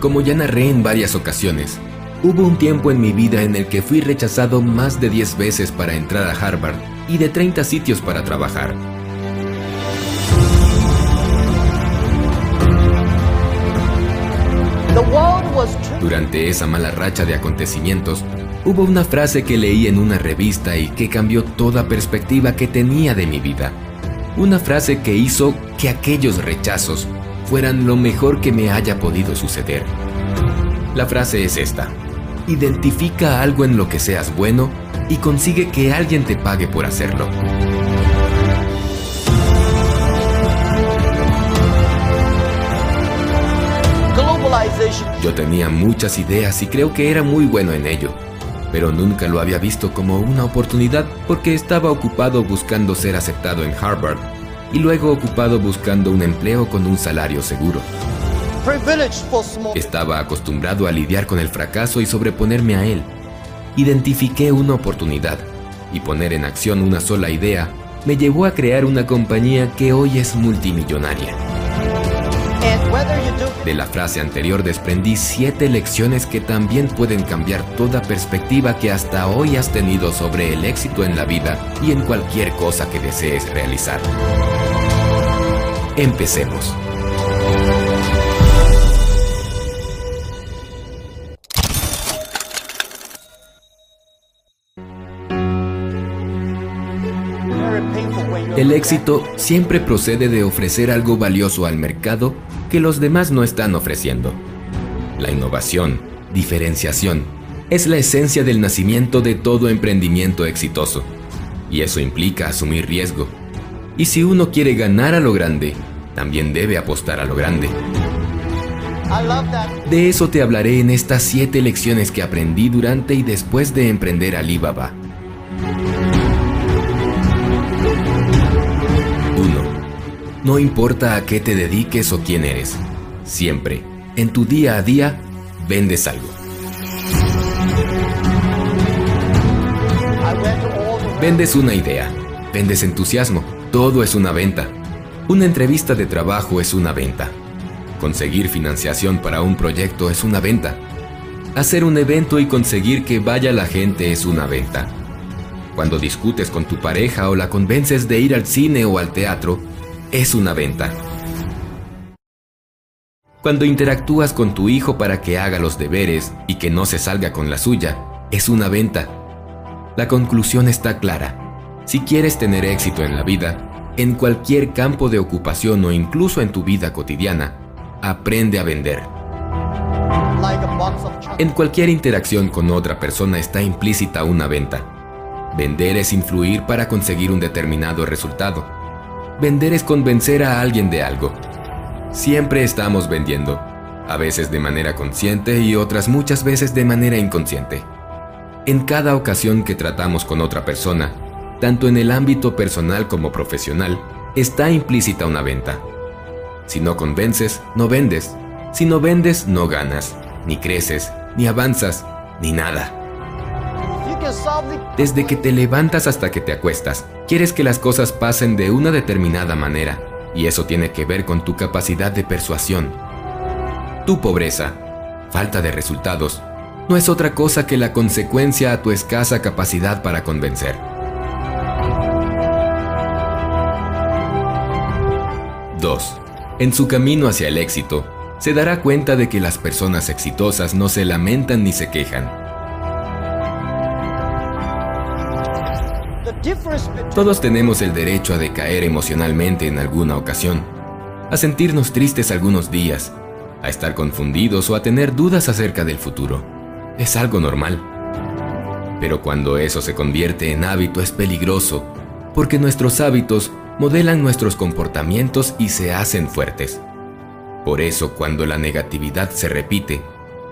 Como ya narré en varias ocasiones, hubo un tiempo en mi vida en el que fui rechazado más de 10 veces para entrar a Harvard y de 30 sitios para trabajar. Durante esa mala racha de acontecimientos, hubo una frase que leí en una revista y que cambió toda perspectiva que tenía de mi vida. Una frase que hizo que aquellos rechazos fueran lo mejor que me haya podido suceder. La frase es esta. Identifica algo en lo que seas bueno y consigue que alguien te pague por hacerlo. Yo tenía muchas ideas y creo que era muy bueno en ello, pero nunca lo había visto como una oportunidad porque estaba ocupado buscando ser aceptado en Harvard y luego ocupado buscando un empleo con un salario seguro. Estaba acostumbrado a lidiar con el fracaso y sobreponerme a él. Identifiqué una oportunidad y poner en acción una sola idea me llevó a crear una compañía que hoy es multimillonaria. De la frase anterior desprendí siete lecciones que también pueden cambiar toda perspectiva que hasta hoy has tenido sobre el éxito en la vida y en cualquier cosa que desees realizar. Empecemos. El éxito siempre procede de ofrecer algo valioso al mercado que los demás no están ofreciendo. La innovación, diferenciación, es la esencia del nacimiento de todo emprendimiento exitoso. Y eso implica asumir riesgo. Y si uno quiere ganar a lo grande, también debe apostar a lo grande. De eso te hablaré en estas siete lecciones que aprendí durante y después de emprender Alibaba. No importa a qué te dediques o quién eres, siempre, en tu día a día, vendes algo. Vendes una idea, vendes entusiasmo, todo es una venta. Una entrevista de trabajo es una venta. Conseguir financiación para un proyecto es una venta. Hacer un evento y conseguir que vaya la gente es una venta. Cuando discutes con tu pareja o la convences de ir al cine o al teatro, es una venta. Cuando interactúas con tu hijo para que haga los deberes y que no se salga con la suya, es una venta. La conclusión está clara. Si quieres tener éxito en la vida, en cualquier campo de ocupación o incluso en tu vida cotidiana, aprende a vender. En cualquier interacción con otra persona está implícita una venta. Vender es influir para conseguir un determinado resultado. Vender es convencer a alguien de algo. Siempre estamos vendiendo, a veces de manera consciente y otras muchas veces de manera inconsciente. En cada ocasión que tratamos con otra persona, tanto en el ámbito personal como profesional, está implícita una venta. Si no convences, no vendes. Si no vendes, no ganas, ni creces, ni avanzas, ni nada. Desde que te levantas hasta que te acuestas, quieres que las cosas pasen de una determinada manera, y eso tiene que ver con tu capacidad de persuasión. Tu pobreza, falta de resultados, no es otra cosa que la consecuencia a tu escasa capacidad para convencer. 2. En su camino hacia el éxito, se dará cuenta de que las personas exitosas no se lamentan ni se quejan Todos tenemos el derecho a decaer emocionalmente en alguna ocasión, a sentirnos tristes algunos días, a estar confundidos o a tener dudas acerca del futuro. Es algo normal. Pero cuando eso se convierte en hábito es peligroso, porque nuestros hábitos modelan nuestros comportamientos y se hacen fuertes. Por eso cuando la negatividad se repite,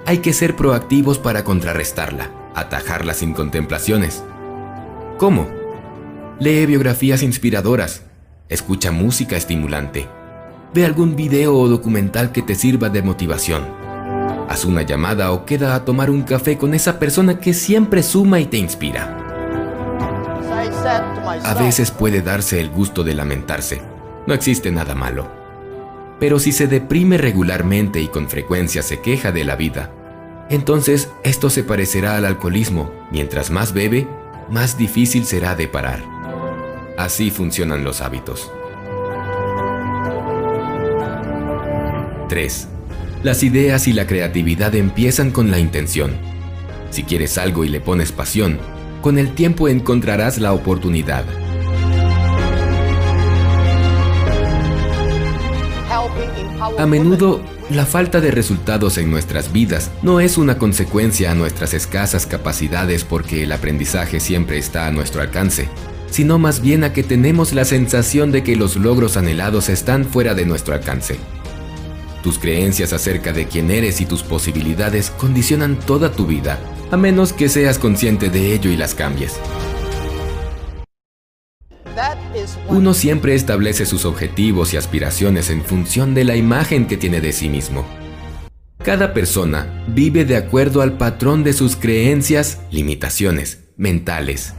hay que ser proactivos para contrarrestarla, atajarla sin contemplaciones. ¿Cómo? Lee biografías inspiradoras. Escucha música estimulante. Ve algún video o documental que te sirva de motivación. Haz una llamada o queda a tomar un café con esa persona que siempre suma y te inspira. A veces puede darse el gusto de lamentarse. No existe nada malo. Pero si se deprime regularmente y con frecuencia se queja de la vida, entonces esto se parecerá al alcoholismo. Mientras más bebe, más difícil será de parar. Así funcionan los hábitos. 3. Las ideas y la creatividad empiezan con la intención. Si quieres algo y le pones pasión, con el tiempo encontrarás la oportunidad. A menudo, la falta de resultados en nuestras vidas no es una consecuencia a nuestras escasas capacidades porque el aprendizaje siempre está a nuestro alcance, sino más bien a que tenemos la sensación de que los logros anhelados están fuera de nuestro alcance. Tus creencias acerca de quién eres y tus posibilidades condicionan toda tu vida, a menos que seas consciente de ello y las cambies. Uno siempre establece sus objetivos y aspiraciones en función de la imagen que tiene de sí mismo. Cada persona vive de acuerdo al patrón de sus creencias, limitaciones mentales.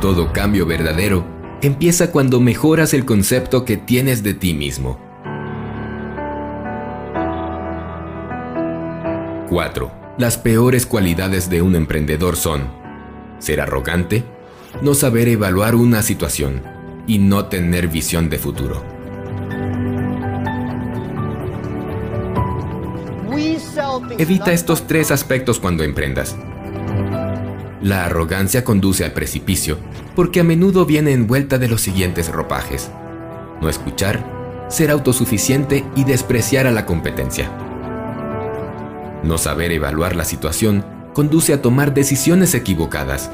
Todo cambio verdadero empieza cuando mejoras el concepto que tienes de ti mismo. 4. Las peores cualidades de un emprendedor son ser arrogante, no saber evaluar una situación y no tener visión de futuro. Evita estos tres aspectos cuando emprendas. La arrogancia conduce al precipicio porque a menudo viene envuelta de los siguientes ropajes. No escuchar, ser autosuficiente y despreciar a la competencia. No saber evaluar la situación conduce a tomar decisiones equivocadas.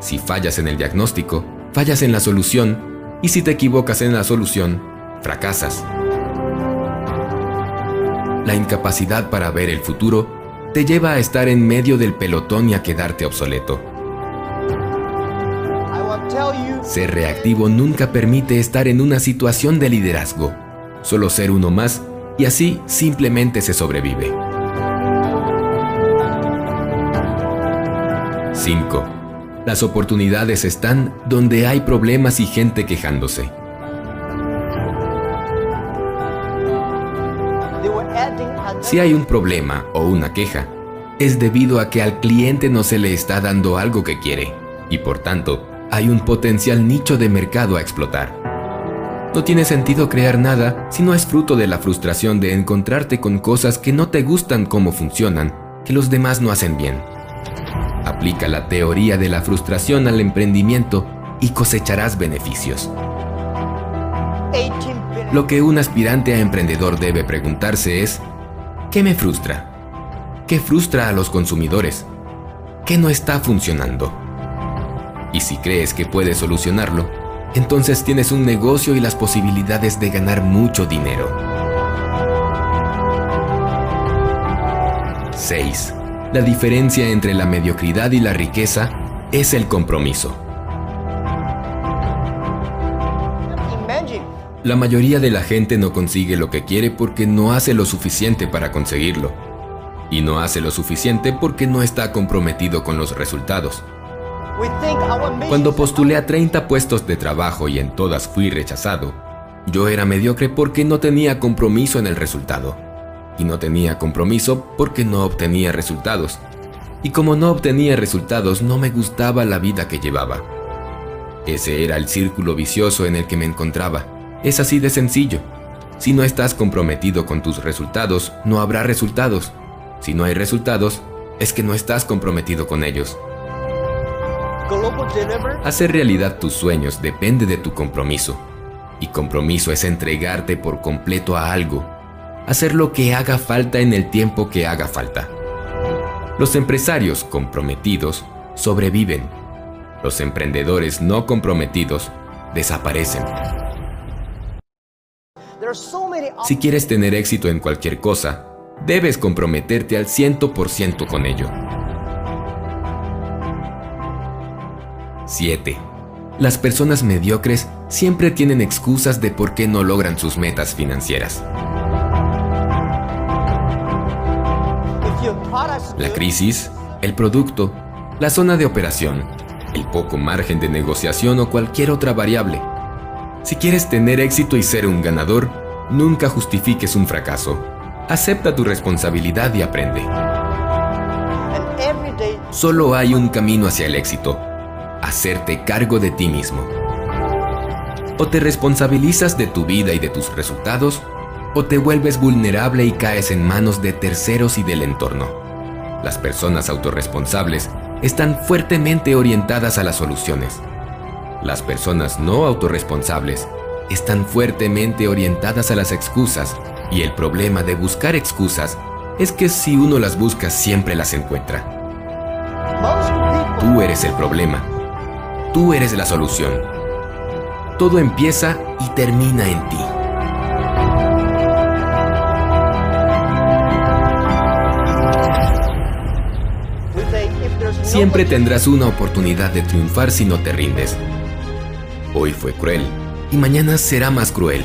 Si fallas en el diagnóstico, fallas en la solución y si te equivocas en la solución, fracasas. La incapacidad para ver el futuro te lleva a estar en medio del pelotón y a quedarte obsoleto. Ser reactivo nunca permite estar en una situación de liderazgo, solo ser uno más y así simplemente se sobrevive. 5. Las oportunidades están donde hay problemas y gente quejándose. Si hay un problema o una queja, es debido a que al cliente no se le está dando algo que quiere y por tanto hay un potencial nicho de mercado a explotar. No tiene sentido crear nada si no es fruto de la frustración de encontrarte con cosas que no te gustan cómo funcionan, que los demás no hacen bien. Aplica la teoría de la frustración al emprendimiento y cosecharás beneficios. Lo que un aspirante a emprendedor debe preguntarse es, ¿qué me frustra? ¿Qué frustra a los consumidores? ¿Qué no está funcionando? Y si crees que puedes solucionarlo, entonces tienes un negocio y las posibilidades de ganar mucho dinero. 6. La diferencia entre la mediocridad y la riqueza es el compromiso. La mayoría de la gente no consigue lo que quiere porque no hace lo suficiente para conseguirlo. Y no hace lo suficiente porque no está comprometido con los resultados. Cuando postulé a 30 puestos de trabajo y en todas fui rechazado, yo era mediocre porque no tenía compromiso en el resultado y no tenía compromiso porque no obtenía resultados. Y como no obtenía resultados, no me gustaba la vida que llevaba. Ese era el círculo vicioso en el que me encontraba. Es así de sencillo. Si no estás comprometido con tus resultados, no habrá resultados. Si no hay resultados, es que no estás comprometido con ellos. Hacer realidad tus sueños depende de tu compromiso. Y compromiso es entregarte por completo a algo hacer lo que haga falta en el tiempo que haga falta. Los empresarios comprometidos sobreviven. Los emprendedores no comprometidos desaparecen. Si quieres tener éxito en cualquier cosa, debes comprometerte al 100% con ello. 7. Las personas mediocres siempre tienen excusas de por qué no logran sus metas financieras. La crisis, el producto, la zona de operación, el poco margen de negociación o cualquier otra variable. Si quieres tener éxito y ser un ganador, Nunca justifiques un fracaso. Acepta tu responsabilidad y aprende. Solo hay un camino hacia el éxito. Hacerte cargo de ti mismo. O te responsabilizas de tu vida y de tus resultados, o te vuelves vulnerable y caes en manos de terceros y del entorno. Las personas autorresponsables están fuertemente orientadas a las soluciones. Las personas no autorresponsables están fuertemente orientadas a las excusas y el problema de buscar excusas es que si uno las busca siempre las encuentra. Tú eres el problema. Tú eres la solución. Todo empieza y termina en ti. Siempre tendrás una oportunidad de triunfar si no te rindes. Hoy fue cruel y mañana será más cruel,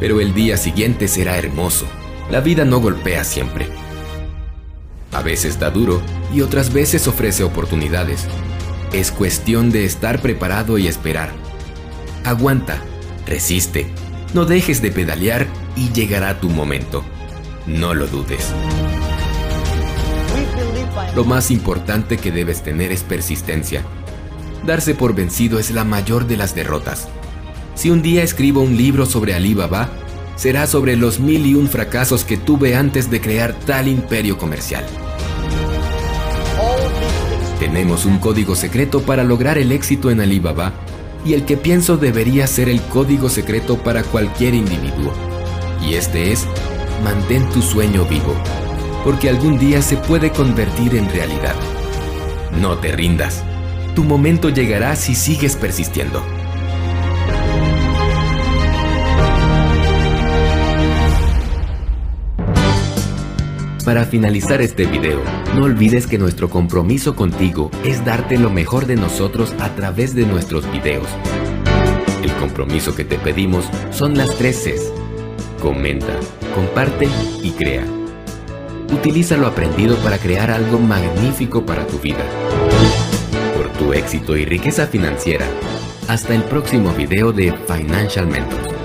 pero el día siguiente será hermoso. La vida no golpea siempre. A veces da duro y otras veces ofrece oportunidades. Es cuestión de estar preparado y esperar. Aguanta, resiste, no dejes de pedalear y llegará tu momento. No lo dudes. Lo más importante que debes tener es persistencia. Darse por vencido es la mayor de las derrotas. Si un día escribo un libro sobre Alibaba, será sobre los mil y un fracasos que tuve antes de crear tal imperio comercial. Tenemos un código secreto para lograr el éxito en Alibaba y el que pienso debería ser el código secreto para cualquier individuo. Y este es, mantén tu sueño vivo porque algún día se puede convertir en realidad. No te rindas. Tu momento llegará si sigues persistiendo. Para finalizar este video, no olvides que nuestro compromiso contigo es darte lo mejor de nosotros a través de nuestros videos. El compromiso que te pedimos son las tres Cs. Comenta, comparte y crea. Utiliza lo aprendido para crear algo magnífico para tu vida. Por tu éxito y riqueza financiera. Hasta el próximo video de Financial Mentors.